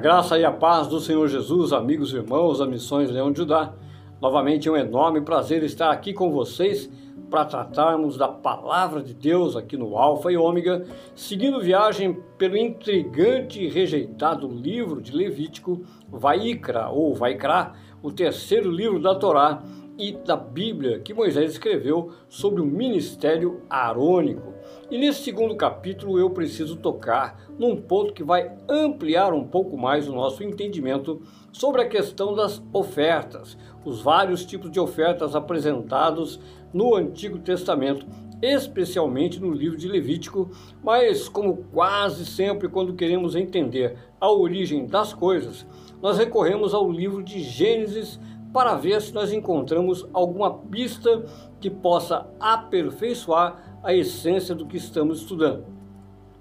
Graça e a paz do Senhor Jesus, amigos e irmãos da Missões Leão de Judá. Novamente é um enorme prazer estar aqui com vocês para tratarmos da palavra de Deus aqui no Alfa e Ômega, seguindo viagem pelo intrigante e rejeitado livro de Levítico, Vaikra ou Vaikra, o terceiro livro da Torá e da Bíblia que Moisés escreveu sobre o ministério arônico. E nesse segundo capítulo eu preciso tocar num ponto que vai ampliar um pouco mais o nosso entendimento sobre a questão das ofertas, os vários tipos de ofertas apresentados no Antigo Testamento, especialmente no livro de Levítico, mas como quase sempre quando queremos entender a origem das coisas, nós recorremos ao livro de Gênesis para ver se nós encontramos alguma pista que possa aperfeiçoar a essência do que estamos estudando.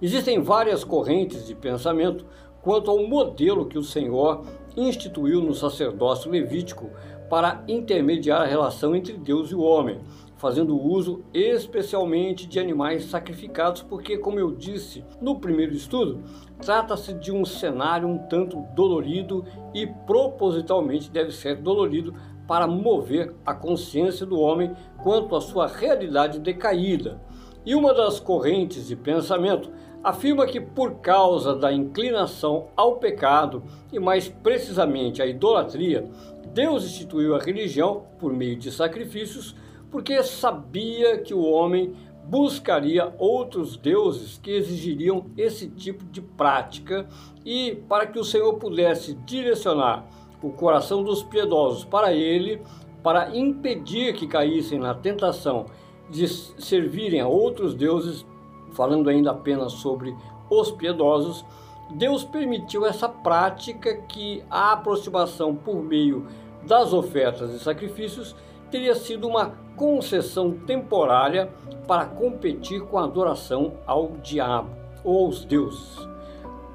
Existem várias correntes de pensamento quanto ao modelo que o Senhor instituiu no sacerdócio levítico para intermediar a relação entre Deus e o homem, fazendo uso especialmente de animais sacrificados, porque, como eu disse no primeiro estudo, trata-se de um cenário um tanto dolorido e propositalmente deve ser dolorido para mover a consciência do homem quanto à sua realidade decaída. E uma das correntes de pensamento afirma que, por causa da inclinação ao pecado e mais precisamente à idolatria, Deus instituiu a religião por meio de sacrifícios, porque sabia que o homem buscaria outros deuses que exigiriam esse tipo de prática e para que o Senhor pudesse direcionar o coração dos piedosos para ele, para impedir que caíssem na tentação de servirem a outros deuses, falando ainda apenas sobre os piedosos, Deus permitiu essa prática que a aproximação por meio das ofertas e sacrifícios teria sido uma concessão temporária para competir com a adoração ao diabo ou aos deuses.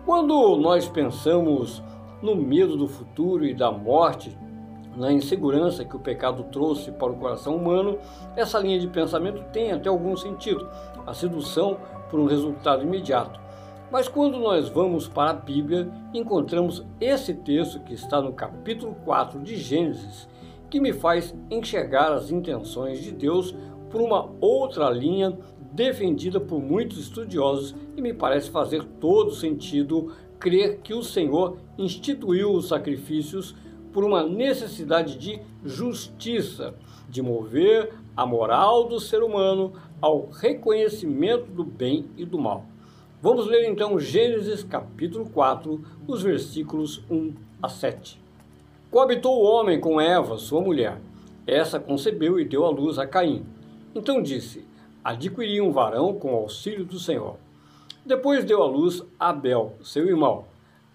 Quando nós pensamos no medo do futuro e da morte, na insegurança que o pecado trouxe para o coração humano, essa linha de pensamento tem até algum sentido, a sedução por um resultado imediato. Mas quando nós vamos para a Bíblia, encontramos esse texto que está no capítulo 4 de Gênesis, que me faz enxergar as intenções de Deus por uma outra linha defendida por muitos estudiosos e me parece fazer todo sentido crer que o Senhor instituiu os sacrifícios por uma necessidade de justiça, de mover a moral do ser humano ao reconhecimento do bem e do mal. Vamos ler então Gênesis capítulo 4, os versículos 1 a 7. Coabitou o homem com Eva, sua mulher. Essa concebeu e deu à luz a Caim. Então disse: Adquiri um varão com auxílio do Senhor. Depois deu à luz Abel, seu irmão.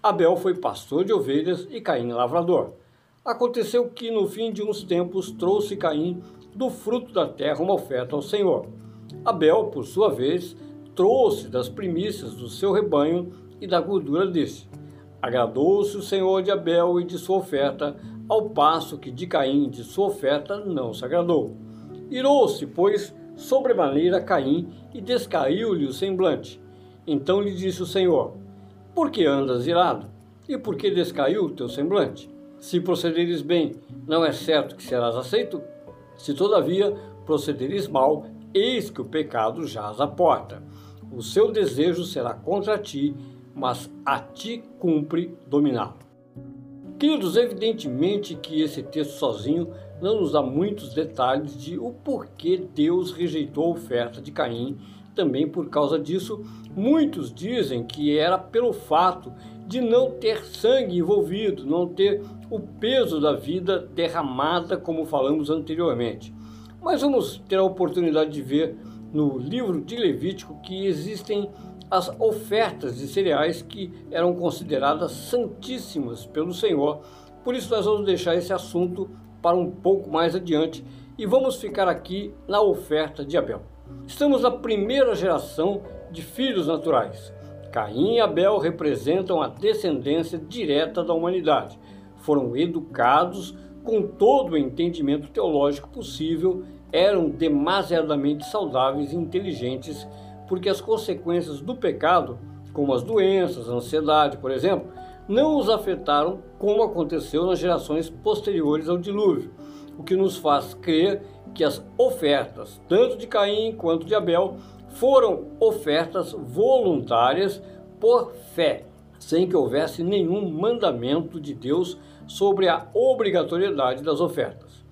Abel foi pastor de ovelhas e Caim lavrador. Aconteceu que no fim de uns tempos trouxe Caim do fruto da terra uma oferta ao Senhor. Abel, por sua vez, trouxe das primícias do seu rebanho e da gordura desse. Agradou-se o Senhor de Abel e de sua oferta, ao passo que de Caim de sua oferta não se agradou. Irou-se, pois, sobremaneira Caim e descaiu-lhe o semblante. Então lhe disse o Senhor: Por que andas irado? E por que descaiu o teu semblante? Se procederes bem, não é certo que serás aceito? Se todavia procederes mal, eis que o pecado jaz à porta. O seu desejo será contra ti, mas a ti cumpre dominá-lo. Queridos, evidentemente que esse texto sozinho não nos dá muitos detalhes de o porquê Deus rejeitou a oferta de Caim também por causa disso, muitos dizem que era pelo fato de não ter sangue envolvido, não ter o peso da vida derramada, como falamos anteriormente. Mas vamos ter a oportunidade de ver no livro de Levítico que existem as ofertas de cereais que eram consideradas santíssimas pelo Senhor. Por isso, nós vamos deixar esse assunto para um pouco mais adiante e vamos ficar aqui na oferta de Abel. Estamos na primeira geração de filhos naturais. Caim e Abel representam a descendência direta da humanidade. Foram educados com todo o entendimento teológico possível, eram demasiadamente saudáveis e inteligentes, porque as consequências do pecado, como as doenças, a ansiedade, por exemplo, não os afetaram como aconteceu nas gerações posteriores ao dilúvio, o que nos faz crer que as ofertas, tanto de Caim quanto de Abel, foram ofertas voluntárias por fé, sem que houvesse nenhum mandamento de Deus sobre a obrigatoriedade das ofertas.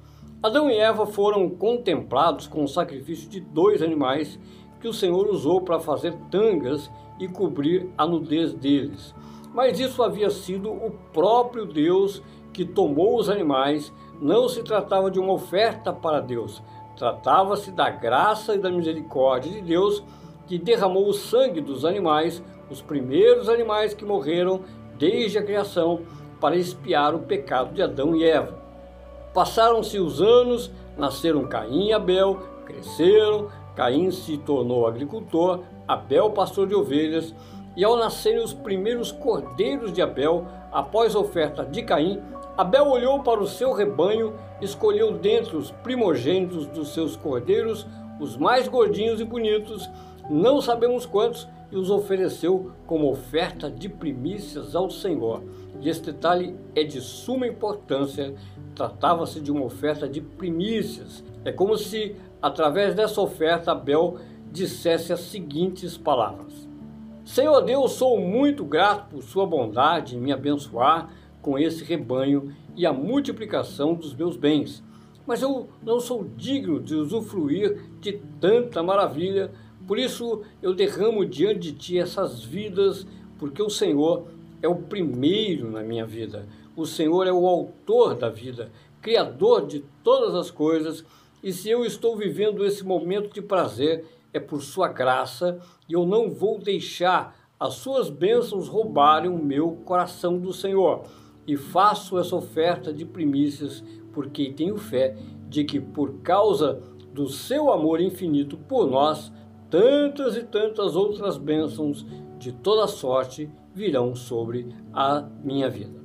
Adão e Eva foram contemplados com o sacrifício de dois animais que o Senhor usou para fazer tangas e cobrir a nudez deles. Mas isso havia sido o próprio Deus que tomou os animais, não se tratava de uma oferta para Deus, tratava-se da graça e da misericórdia de Deus que derramou o sangue dos animais, os primeiros animais que morreram desde a criação, para expiar o pecado de Adão e Eva. Passaram-se os anos, nasceram Caim e Abel, cresceram, Caim se tornou agricultor, Abel pastor de ovelhas, e ao nascerem os primeiros cordeiros de Abel, após a oferta de Caim, Abel olhou para o seu rebanho, escolheu dentre os primogênitos dos seus cordeiros os mais gordinhos e bonitos, não sabemos quantos, e os ofereceu como oferta de primícias ao Senhor. E este detalhe é de suma importância. Tratava-se de uma oferta de primícias. É como se, através dessa oferta, Abel dissesse as seguintes palavras: Senhor Deus, sou muito grato por Sua bondade em me abençoar com esse rebanho e a multiplicação dos meus bens. Mas eu não sou digno de usufruir de tanta maravilha, por isso eu derramo diante de Ti essas vidas, porque o Senhor é o primeiro na minha vida. O Senhor é o autor da vida, criador de todas as coisas, e se eu estou vivendo esse momento de prazer, é por sua graça, e eu não vou deixar as suas bênçãos roubarem o meu coração do Senhor. E faço essa oferta de primícias, porque tenho fé de que por causa do seu amor infinito por nós, tantas e tantas outras bênçãos de toda sorte virão sobre a minha vida.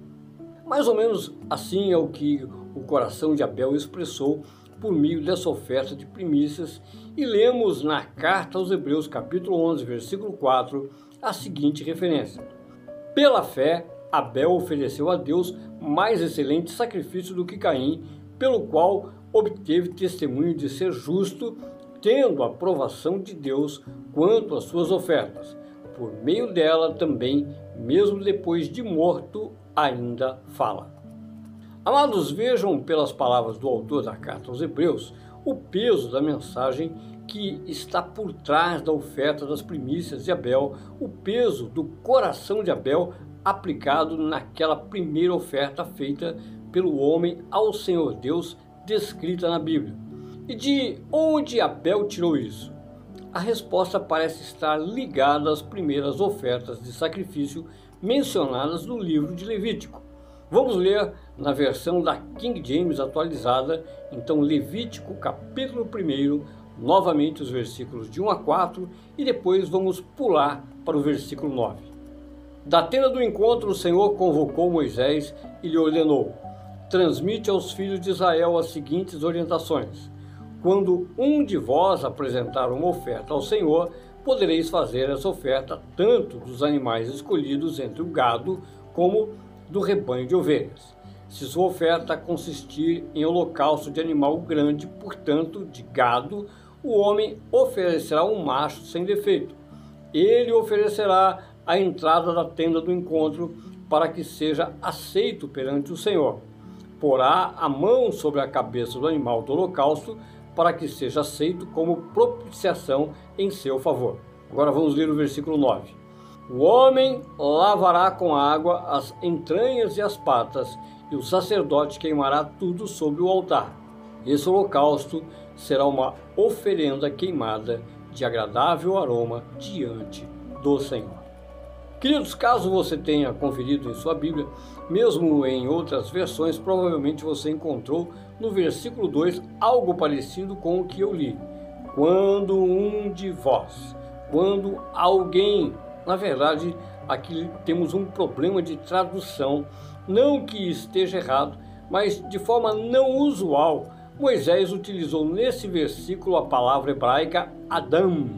Mais ou menos assim é o que o coração de Abel expressou por meio dessa oferta de primícias e lemos na carta aos Hebreus, capítulo 11, versículo 4, a seguinte referência: Pela fé, Abel ofereceu a Deus mais excelente sacrifício do que Caim, pelo qual obteve testemunho de ser justo, tendo a aprovação de Deus quanto às suas ofertas. Por meio dela também mesmo depois de morto, ainda fala. Amados, vejam pelas palavras do autor da carta aos Hebreus o peso da mensagem que está por trás da oferta das primícias de Abel, o peso do coração de Abel aplicado naquela primeira oferta feita pelo homem ao Senhor Deus, descrita na Bíblia. E de onde Abel tirou isso? a resposta parece estar ligada às primeiras ofertas de sacrifício mencionadas no livro de Levítico. Vamos ler na versão da King James atualizada, então Levítico capítulo 1, novamente os versículos de 1 a 4 e depois vamos pular para o versículo 9. Da tenda do encontro, o Senhor convocou Moisés e lhe ordenou: Transmite aos filhos de Israel as seguintes orientações quando um de vós apresentar uma oferta ao Senhor, podereis fazer essa oferta tanto dos animais escolhidos entre o gado como do rebanho de ovelhas. Se sua oferta consistir em holocausto de animal grande, portanto de gado, o homem oferecerá um macho sem defeito. Ele oferecerá a entrada da tenda do encontro para que seja aceito perante o Senhor. Porá a mão sobre a cabeça do animal do holocausto para que seja aceito como propiciação em seu favor. Agora vamos ler o versículo 9. O homem lavará com água as entranhas e as patas, e o sacerdote queimará tudo sobre o altar. Esse holocausto será uma oferenda queimada de agradável aroma diante do Senhor. Queridos, caso você tenha conferido em sua Bíblia, mesmo em outras versões, provavelmente você encontrou no versículo 2 algo parecido com o que eu li. Quando um de vós, quando alguém, na verdade, aqui temos um problema de tradução, não que esteja errado, mas de forma não usual, Moisés utilizou nesse versículo a palavra hebraica Adão,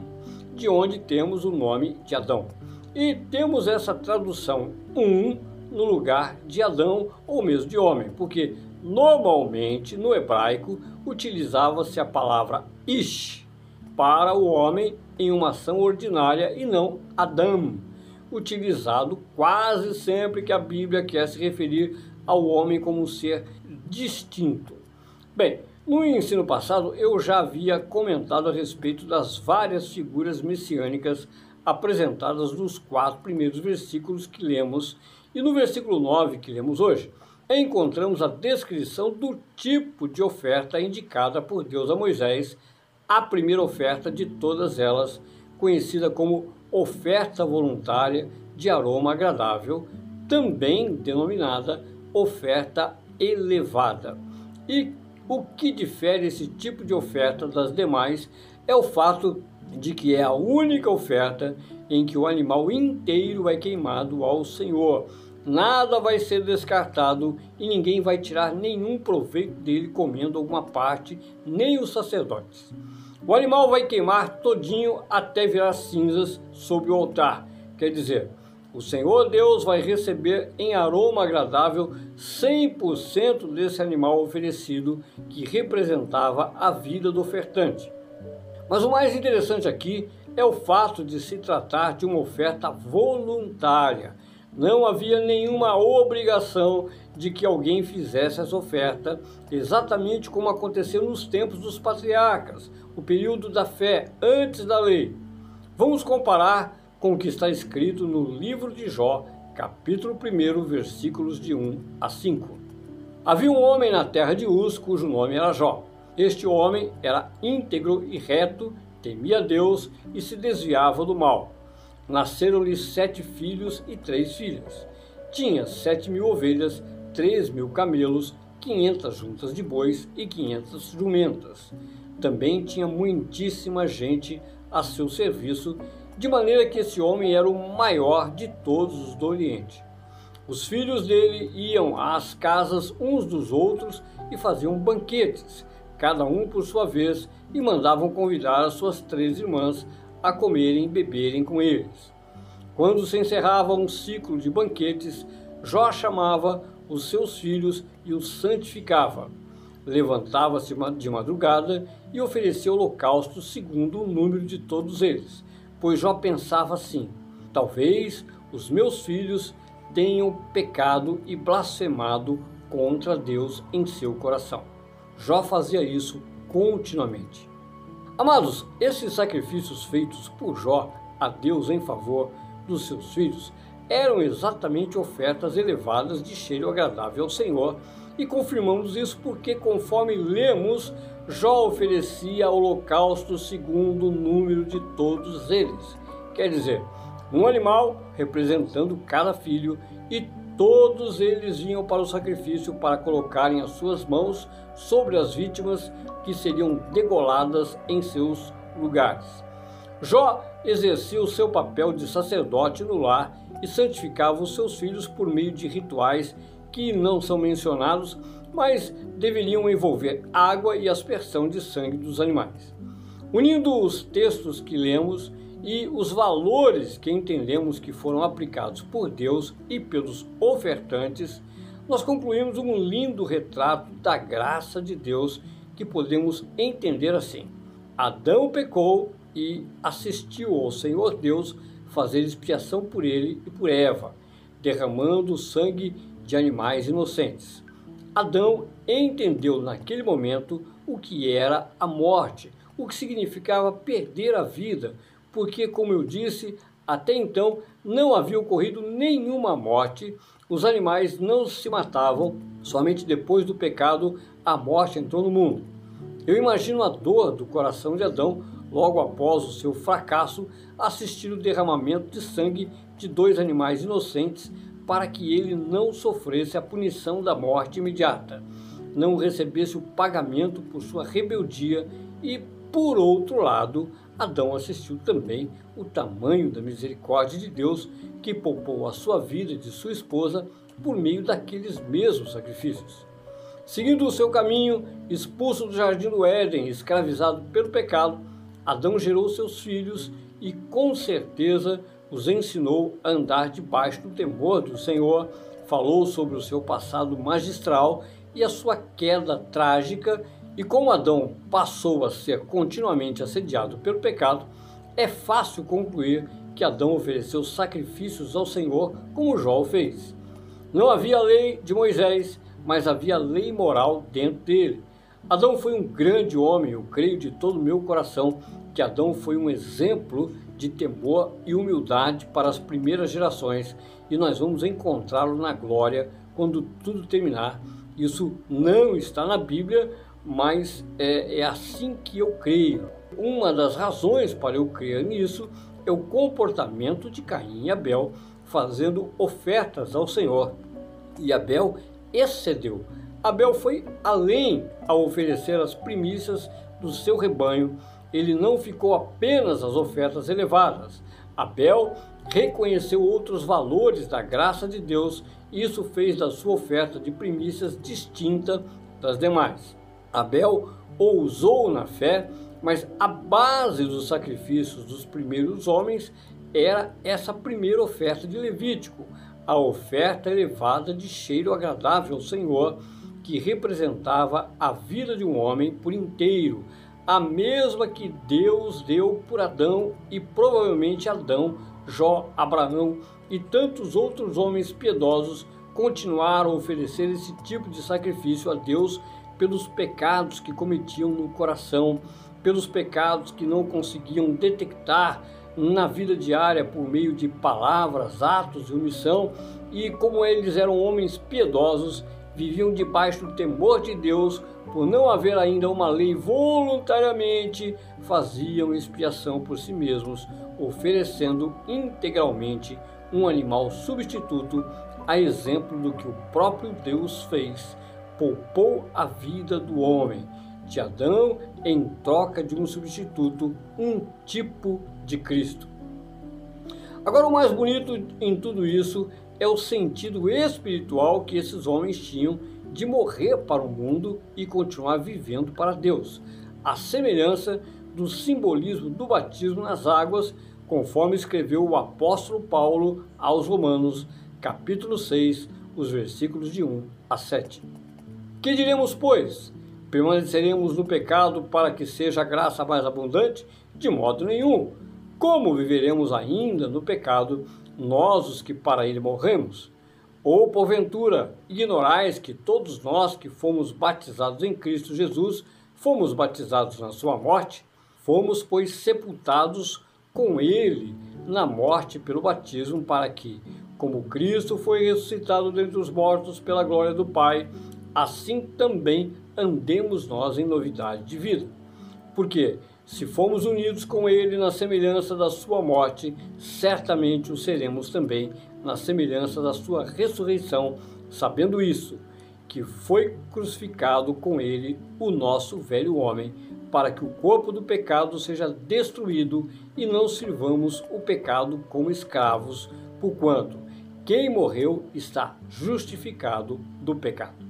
de onde temos o nome de Adão. E temos essa tradução um no lugar de Adão ou mesmo de homem, porque normalmente no hebraico utilizava-se a palavra ish para o homem em uma ação ordinária e não Adam, utilizado quase sempre que a Bíblia quer se referir ao homem como um ser distinto. Bem, no ensino passado, eu já havia comentado a respeito das várias figuras messiânicas apresentadas nos quatro primeiros versículos que lemos, e no versículo 9 que lemos hoje, encontramos a descrição do tipo de oferta indicada por Deus a Moisés, a primeira oferta de todas elas, conhecida como oferta voluntária de aroma agradável, também denominada oferta elevada. E o que difere esse tipo de oferta das demais é o fato de que é a única oferta em que o animal inteiro é queimado ao Senhor. Nada vai ser descartado e ninguém vai tirar nenhum proveito dele comendo alguma parte, nem os sacerdotes. O animal vai queimar todinho até virar cinzas sobre o altar. Quer dizer, o Senhor Deus vai receber em aroma agradável 100% desse animal oferecido que representava a vida do ofertante. Mas o mais interessante aqui é o fato de se tratar de uma oferta voluntária. Não havia nenhuma obrigação de que alguém fizesse essa oferta, exatamente como aconteceu nos tempos dos patriarcas, o período da fé antes da lei. Vamos comparar com o que está escrito no livro de Jó, capítulo 1, versículos de 1 a 5. Havia um homem na terra de Uz, cujo nome era Jó. Este homem era íntegro e reto, temia Deus e se desviava do mal. Nasceram-lhe sete filhos e três filhas. Tinha sete mil ovelhas, três mil camelos, quinhentas juntas de bois e quinhentas jumentas. Também tinha muitíssima gente a seu serviço de maneira que esse homem era o maior de todos os do Oriente. Os filhos dele iam às casas uns dos outros e faziam banquetes, cada um por sua vez, e mandavam convidar as suas três irmãs a comerem e beberem com eles. Quando se encerrava um ciclo de banquetes, Jó chamava os seus filhos e os santificava. Levantava-se de madrugada e oferecia holocausto segundo o número de todos eles pois Jó pensava assim: talvez os meus filhos tenham pecado e blasfemado contra Deus em seu coração. Jó fazia isso continuamente. Amados, esses sacrifícios feitos por Jó a Deus em favor dos seus filhos eram exatamente ofertas elevadas de cheiro agradável ao Senhor, e confirmamos isso porque, conforme lemos Jó oferecia holocausto segundo o número de todos eles. Quer dizer, um animal representando cada filho e todos eles vinham para o sacrifício para colocarem as suas mãos sobre as vítimas que seriam degoladas em seus lugares. Jó exercia o seu papel de sacerdote no lar e santificava os seus filhos por meio de rituais que não são mencionados mas deveriam envolver água e aspersão de sangue dos animais. Unindo os textos que lemos e os valores que entendemos que foram aplicados por Deus e pelos ofertantes, nós concluímos um lindo retrato da graça de Deus que podemos entender assim: Adão pecou e assistiu ao Senhor Deus fazer expiação por ele e por Eva, derramando sangue de animais inocentes. Adão entendeu naquele momento o que era a morte, o que significava perder a vida, porque, como eu disse, até então não havia ocorrido nenhuma morte, os animais não se matavam, somente depois do pecado a morte entrou no mundo. Eu imagino a dor do coração de Adão logo após o seu fracasso assistir o derramamento de sangue de dois animais inocentes para que ele não sofresse a punição da morte imediata, não recebesse o pagamento por sua rebeldia e, por outro lado, Adão assistiu também o tamanho da misericórdia de Deus que poupou a sua vida e de sua esposa por meio daqueles mesmos sacrifícios. Seguindo o seu caminho, expulso do jardim do Éden, escravizado pelo pecado, Adão gerou seus filhos e, com certeza, os ensinou a andar debaixo do temor do Senhor, falou sobre o seu passado magistral e a sua queda trágica, e como Adão passou a ser continuamente assediado pelo pecado, é fácil concluir que Adão ofereceu sacrifícios ao Senhor, como Jó fez. Não havia lei de Moisés, mas havia lei moral dentro dele. Adão foi um grande homem, eu creio de todo o meu coração que Adão foi um exemplo de temor e humildade para as primeiras gerações e nós vamos encontrá-lo na glória quando tudo terminar. Isso não está na Bíblia, mas é, é assim que eu creio. Uma das razões para eu crer nisso é o comportamento de Caim e Abel fazendo ofertas ao Senhor. E Abel excedeu. Abel foi além ao oferecer as primícias do seu rebanho. Ele não ficou apenas às ofertas elevadas. Abel reconheceu outros valores da graça de Deus e isso fez da sua oferta de primícias distinta das demais. Abel ousou na fé, mas a base dos sacrifícios dos primeiros homens era essa primeira oferta de Levítico, a oferta elevada de cheiro agradável ao Senhor, que representava a vida de um homem por inteiro, a mesma que Deus deu por Adão e provavelmente Adão, Jó, Abraão e tantos outros homens piedosos continuaram a oferecer esse tipo de sacrifício a Deus pelos pecados que cometiam no coração, pelos pecados que não conseguiam detectar na vida diária por meio de palavras, atos e omissão, e como eles eram homens piedosos, viviam debaixo do temor de Deus, por não haver ainda uma lei, voluntariamente faziam expiação por si mesmos, oferecendo integralmente um animal substituto, a exemplo do que o próprio Deus fez, poupou a vida do homem, de Adão, em troca de um substituto, um tipo de Cristo. Agora, o mais bonito em tudo isso é o sentido espiritual que esses homens tinham de morrer para o mundo e continuar vivendo para Deus, a semelhança do simbolismo do batismo nas águas, conforme escreveu o apóstolo Paulo aos Romanos, capítulo 6, os versículos de 1 a 7. Que diremos, pois? Permaneceremos no pecado para que seja a graça mais abundante? De modo nenhum. Como viveremos ainda no pecado, nós os que para ele morremos? Ou, porventura, ignorais que todos nós que fomos batizados em Cristo Jesus, fomos batizados na sua morte? Fomos, pois, sepultados com ele na morte pelo batismo, para que, como Cristo foi ressuscitado dentre os mortos pela glória do Pai, assim também andemos nós em novidade de vida. Porque, se fomos unidos com Ele na semelhança da Sua morte, certamente o seremos também na semelhança da Sua ressurreição, sabendo isso, que foi crucificado com Ele o nosso velho homem, para que o corpo do pecado seja destruído e não sirvamos o pecado como escravos, porquanto quem morreu está justificado do pecado.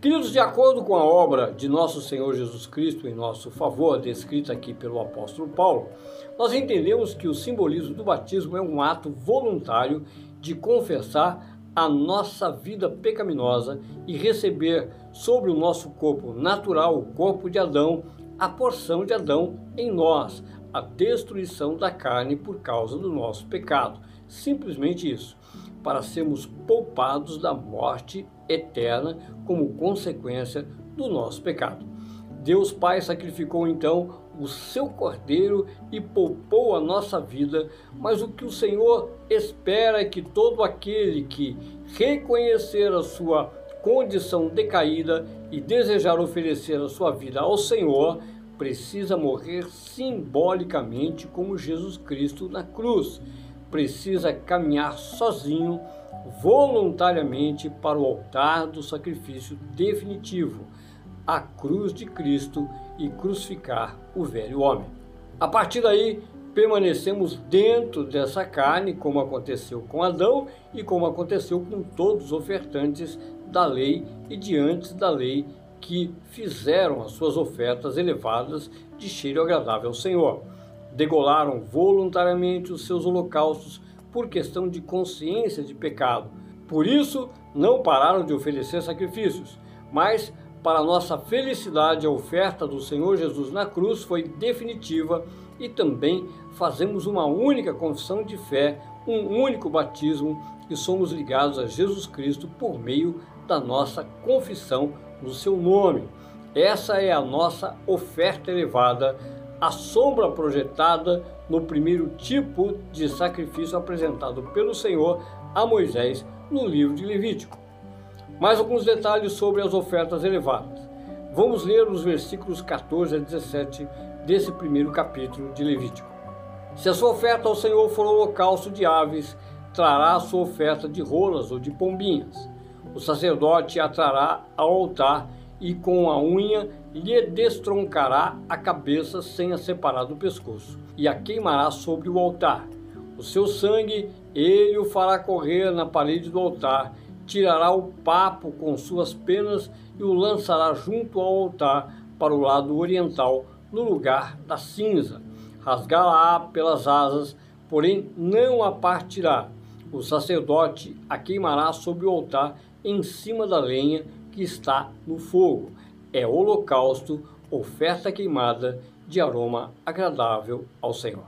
Queridos, de acordo com a obra de nosso Senhor Jesus Cristo em nosso favor, descrita aqui pelo apóstolo Paulo, nós entendemos que o simbolismo do batismo é um ato voluntário de confessar a nossa vida pecaminosa e receber sobre o nosso corpo natural, o corpo de Adão, a porção de Adão em nós, a destruição da carne por causa do nosso pecado. Simplesmente isso, para sermos poupados da morte eterna como consequência do nosso pecado. Deus Pai sacrificou então o seu cordeiro e poupou a nossa vida, mas o que o Senhor espera é que todo aquele que reconhecer a sua condição decaída e desejar oferecer a sua vida ao Senhor, precisa morrer simbolicamente como Jesus Cristo na cruz. Precisa caminhar sozinho voluntariamente para o altar do sacrifício definitivo, a cruz de Cristo e crucificar o velho homem. A partir daí, permanecemos dentro dessa carne, como aconteceu com Adão e como aconteceu com todos os ofertantes da lei e diante da lei que fizeram as suas ofertas elevadas de cheiro agradável ao Senhor. Degolaram voluntariamente os seus holocaustos por questão de consciência de pecado, Por isso, não pararam de oferecer sacrifícios, mas para nossa felicidade, a oferta do Senhor Jesus na cruz foi definitiva e também fazemos uma única confissão de fé, um único batismo e somos ligados a Jesus Cristo por meio da nossa confissão no seu nome. Essa é a nossa oferta elevada, a sombra projetada no primeiro tipo de sacrifício apresentado pelo Senhor a Moisés no livro de Levítico. Mais alguns detalhes sobre as ofertas elevadas. Vamos ler os versículos 14 a 17 desse primeiro capítulo de Levítico. Se a sua oferta ao Senhor for holocausto de aves, trará a sua oferta de rolas ou de pombinhas. O sacerdote a trará ao altar e com a unha lhe destroncará a cabeça sem a separar do pescoço, e a queimará sobre o altar. O seu sangue ele o fará correr na parede do altar, tirará o papo com suas penas e o lançará junto ao altar para o lado oriental, no lugar da cinza. Rasgá-la pelas asas, porém não a partirá. O sacerdote a queimará sobre o altar em cima da lenha que está no fogo. É holocausto, oferta queimada de aroma agradável ao Senhor.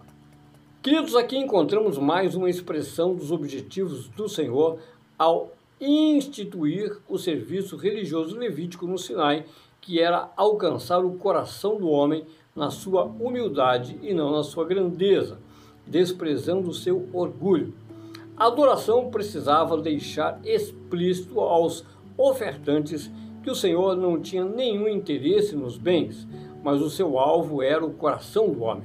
Queridos, aqui encontramos mais uma expressão dos objetivos do Senhor ao instituir o serviço religioso levítico no Sinai, que era alcançar o coração do homem na sua humildade e não na sua grandeza, desprezando o seu orgulho. A adoração precisava deixar explícito aos ofertantes que o Senhor não tinha nenhum interesse nos bens, mas o seu alvo era o coração do homem.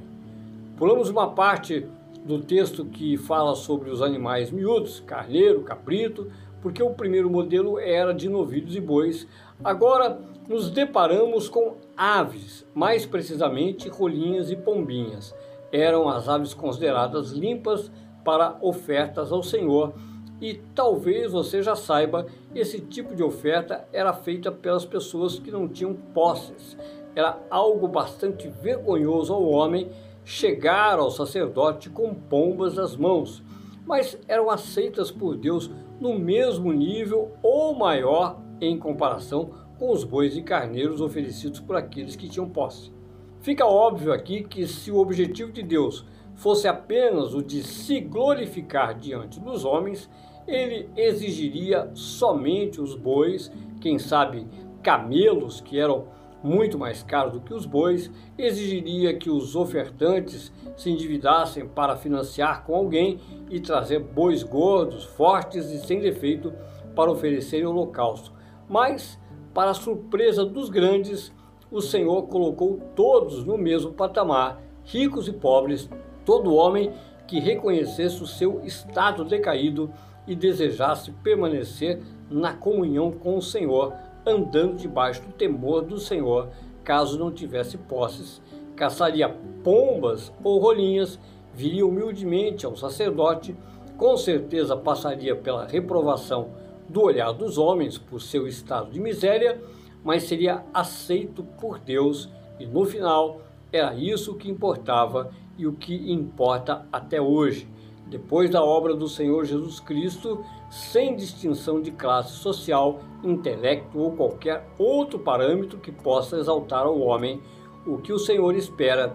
Pulamos uma parte do texto que fala sobre os animais miúdos, carneiro, cabrito, porque o primeiro modelo era de novilhos e bois. Agora nos deparamos com aves, mais precisamente rolinhas e pombinhas. Eram as aves consideradas limpas para ofertas ao Senhor. E talvez você já saiba, esse tipo de oferta era feita pelas pessoas que não tinham posses. Era algo bastante vergonhoso ao homem chegar ao sacerdote com pombas nas mãos, mas eram aceitas por Deus no mesmo nível ou maior em comparação com os bois e carneiros oferecidos por aqueles que tinham posse. Fica óbvio aqui que se o objetivo de Deus fosse apenas o de se glorificar diante dos homens, ele exigiria somente os bois, quem sabe camelos que eram muito mais caros do que os bois, exigiria que os ofertantes se endividassem para financiar com alguém e trazer bois gordos, fortes e sem defeito para oferecerem holocausto. Mas, para surpresa dos grandes, o Senhor colocou todos no mesmo patamar, ricos e pobres, todo homem que reconhecesse o seu estado decaído e desejasse permanecer na comunhão com o Senhor, andando debaixo do temor do Senhor, caso não tivesse posses, caçaria pombas ou rolinhas, viria humildemente ao sacerdote, com certeza passaria pela reprovação do olhar dos homens por seu estado de miséria, mas seria aceito por Deus e no final era isso que importava e o que importa até hoje. Depois da obra do Senhor Jesus Cristo, sem distinção de classe social, intelecto ou qualquer outro parâmetro que possa exaltar ao homem, o que o Senhor espera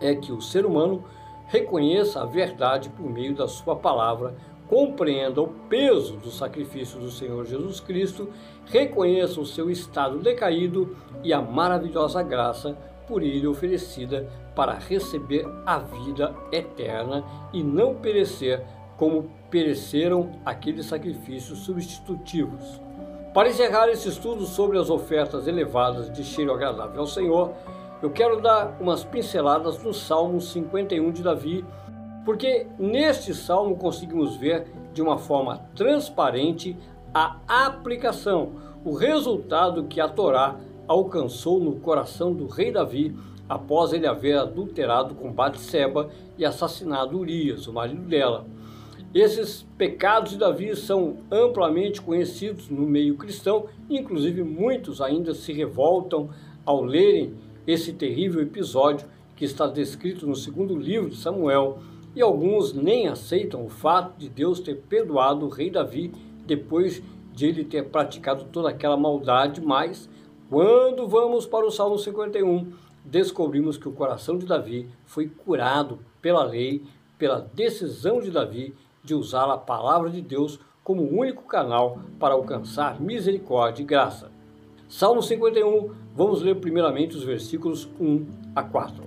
é que o ser humano reconheça a verdade por meio da sua palavra, compreenda o peso do sacrifício do Senhor Jesus Cristo, reconheça o seu estado decaído e a maravilhosa graça por ele oferecida para receber a vida eterna e não perecer como pereceram aqueles sacrifícios substitutivos. Para encerrar esse estudo sobre as ofertas elevadas de cheiro agradável ao Senhor, eu quero dar umas pinceladas no Salmo 51 de Davi, porque neste salmo conseguimos ver de uma forma transparente a aplicação, o resultado que a Torá alcançou no coração do rei Davi após ele haver adulterado com Batseba e assassinado Urias, o marido dela. Esses pecados de Davi são amplamente conhecidos no meio cristão, inclusive muitos ainda se revoltam ao lerem esse terrível episódio que está descrito no segundo livro de Samuel, e alguns nem aceitam o fato de Deus ter perdoado o rei Davi depois de ele ter praticado toda aquela maldade, mas quando vamos para o Salmo 51, descobrimos que o coração de Davi foi curado pela lei, pela decisão de Davi de usar a palavra de Deus como único canal para alcançar misericórdia e graça. Salmo 51, vamos ler primeiramente os versículos 1 a 4.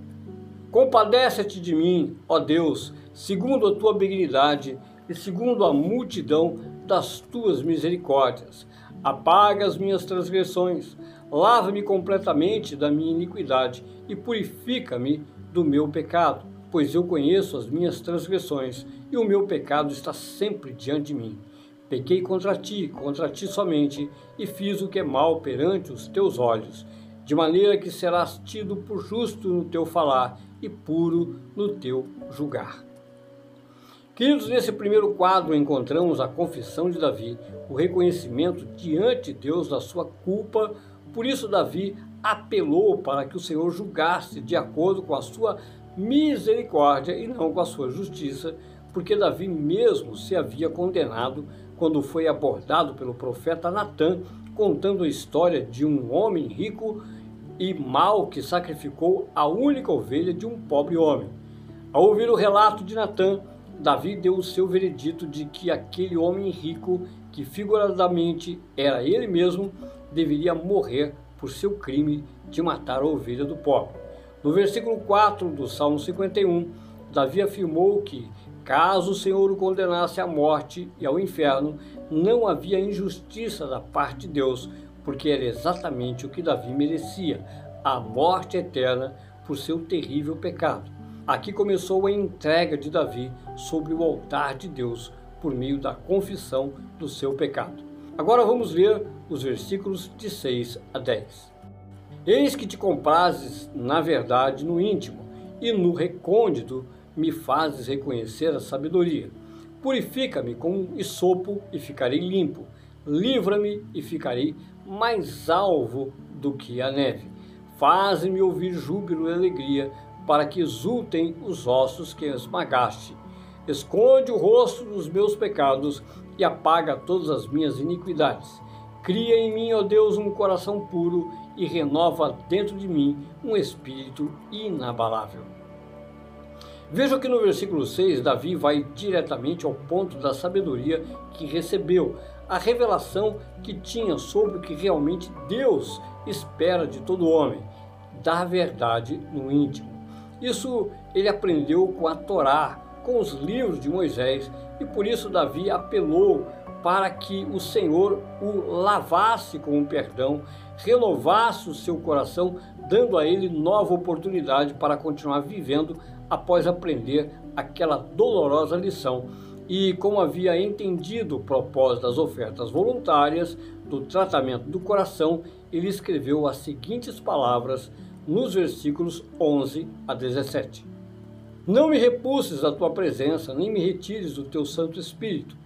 Compadece-te de mim, ó Deus, segundo a tua benignidade e segundo a multidão das tuas misericórdias. Apaga as minhas transgressões, lava-me completamente da minha iniquidade e purifica-me do meu pecado, pois eu conheço as minhas transgressões e o meu pecado está sempre diante de mim. Pequei contra ti, contra ti somente, e fiz o que é mal perante os teus olhos, de maneira que serás tido por justo no teu falar e puro no teu julgar. Queridos, nesse primeiro quadro encontramos a confissão de Davi, o reconhecimento diante de Deus da sua culpa. Por isso, Davi apelou para que o Senhor julgasse de acordo com a sua misericórdia e não com a sua justiça, porque Davi mesmo se havia condenado quando foi abordado pelo profeta Natã, contando a história de um homem rico e mau que sacrificou a única ovelha de um pobre homem. Ao ouvir o relato de Natã, Davi deu o seu veredito de que aquele homem rico, que figuradamente era ele mesmo, deveria morrer por seu crime de matar a ovelha do pobre. No versículo 4 do Salmo 51, Davi afirmou que, caso o Senhor o condenasse à morte e ao inferno, não havia injustiça da parte de Deus, porque era exatamente o que Davi merecia, a morte eterna por seu terrível pecado. Aqui começou a entrega de Davi sobre o altar de Deus por meio da confissão do seu pecado. Agora vamos ler os versículos de 6 a 10. Eis que te comprazes, na verdade, no íntimo, e no recôndito me fazes reconhecer a sabedoria. Purifica-me com isopo e ficarei limpo. Livra-me e ficarei mais alvo do que a neve. Faze-me ouvir júbilo e alegria, para que exultem os ossos que esmagaste. Esconde o rosto dos meus pecados e apaga todas as minhas iniquidades. Cria em mim, ó Deus, um coração puro e renova dentro de mim um espírito inabalável. Veja que no versículo 6, Davi vai diretamente ao ponto da sabedoria que recebeu, a revelação que tinha sobre o que realmente Deus espera de todo homem, da verdade no íntimo. Isso ele aprendeu com a Torá, com os livros de Moisés, e por isso Davi apelou para que o Senhor o lavasse com o perdão, renovasse o seu coração, dando a ele nova oportunidade para continuar vivendo após aprender aquela dolorosa lição. E como havia entendido o propósito das ofertas voluntárias, do tratamento do coração, ele escreveu as seguintes palavras nos versículos 11 a 17. Não me repulses a tua presença, nem me retires o teu Santo Espírito.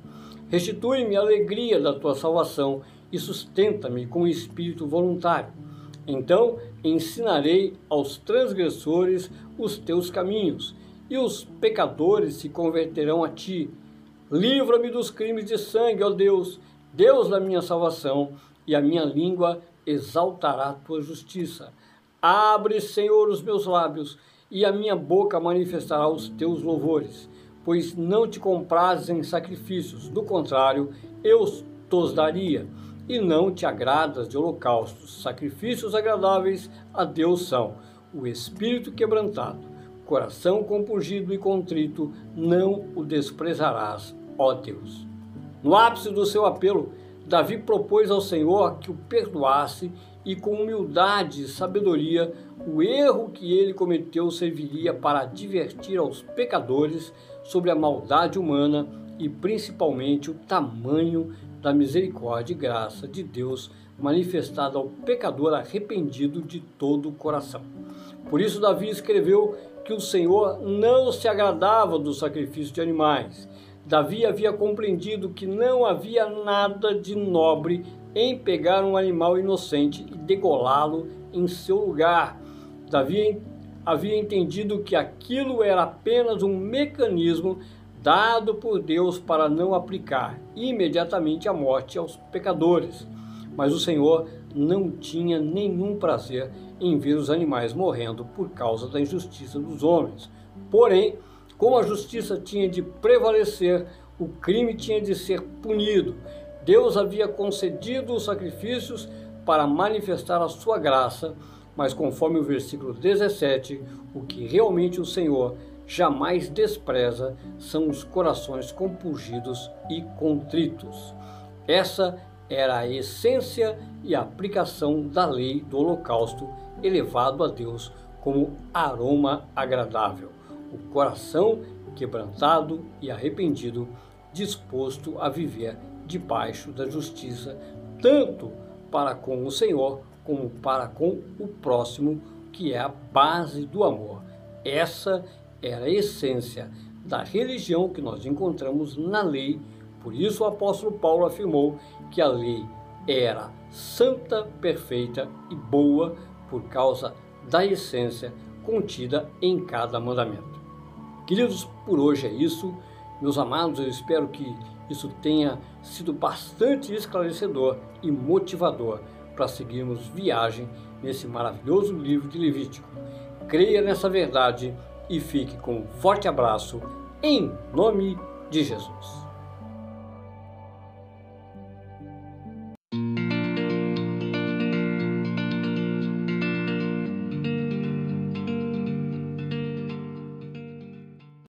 Restitui-me a alegria da tua salvação e sustenta-me com espírito voluntário. Então ensinarei aos transgressores os teus caminhos, e os pecadores se converterão a ti. Livra-me dos crimes de sangue, ó Deus, Deus da minha salvação, e a minha língua exaltará a tua justiça. Abre, Senhor, os meus lábios, e a minha boca manifestará os teus louvores pois não te comprazes em sacrifícios, do contrário, eu tos daria, e não te agradas de holocaustos. Sacrifícios agradáveis a Deus são o espírito quebrantado, coração compungido e contrito, não o desprezarás, ó Deus. No ápice do seu apelo, Davi propôs ao Senhor que o perdoasse e com humildade e sabedoria o erro que ele cometeu serviria para advertir aos pecadores sobre a maldade humana e principalmente o tamanho da misericórdia e graça de Deus manifestada ao pecador arrependido de todo o coração. Por isso Davi escreveu que o Senhor não se agradava do sacrifício de animais. Davi havia compreendido que não havia nada de nobre em pegar um animal inocente e degolá-lo em seu lugar. Davi havia entendido que aquilo era apenas um mecanismo dado por Deus para não aplicar imediatamente a morte aos pecadores. Mas o Senhor não tinha nenhum prazer em ver os animais morrendo por causa da injustiça dos homens. Porém, como a justiça tinha de prevalecer, o crime tinha de ser punido. Deus havia concedido os sacrifícios para manifestar a sua graça, mas conforme o versículo 17, o que realmente o Senhor jamais despreza são os corações compungidos e contritos. Essa era a essência e aplicação da lei do holocausto elevado a Deus como aroma agradável. O coração quebrantado e arrependido, disposto a viver debaixo da justiça, tanto para com o Senhor como para com o próximo, que é a base do amor. Essa era a essência da religião que nós encontramos na lei. Por isso o apóstolo Paulo afirmou que a lei era santa, perfeita e boa por causa da essência contida em cada mandamento. Queridos, por hoje é isso. Meus amados, eu espero que isso tenha sido bastante esclarecedor e motivador para seguirmos viagem nesse maravilhoso livro de Levítico. Creia nessa verdade e fique com um forte abraço em nome de Jesus.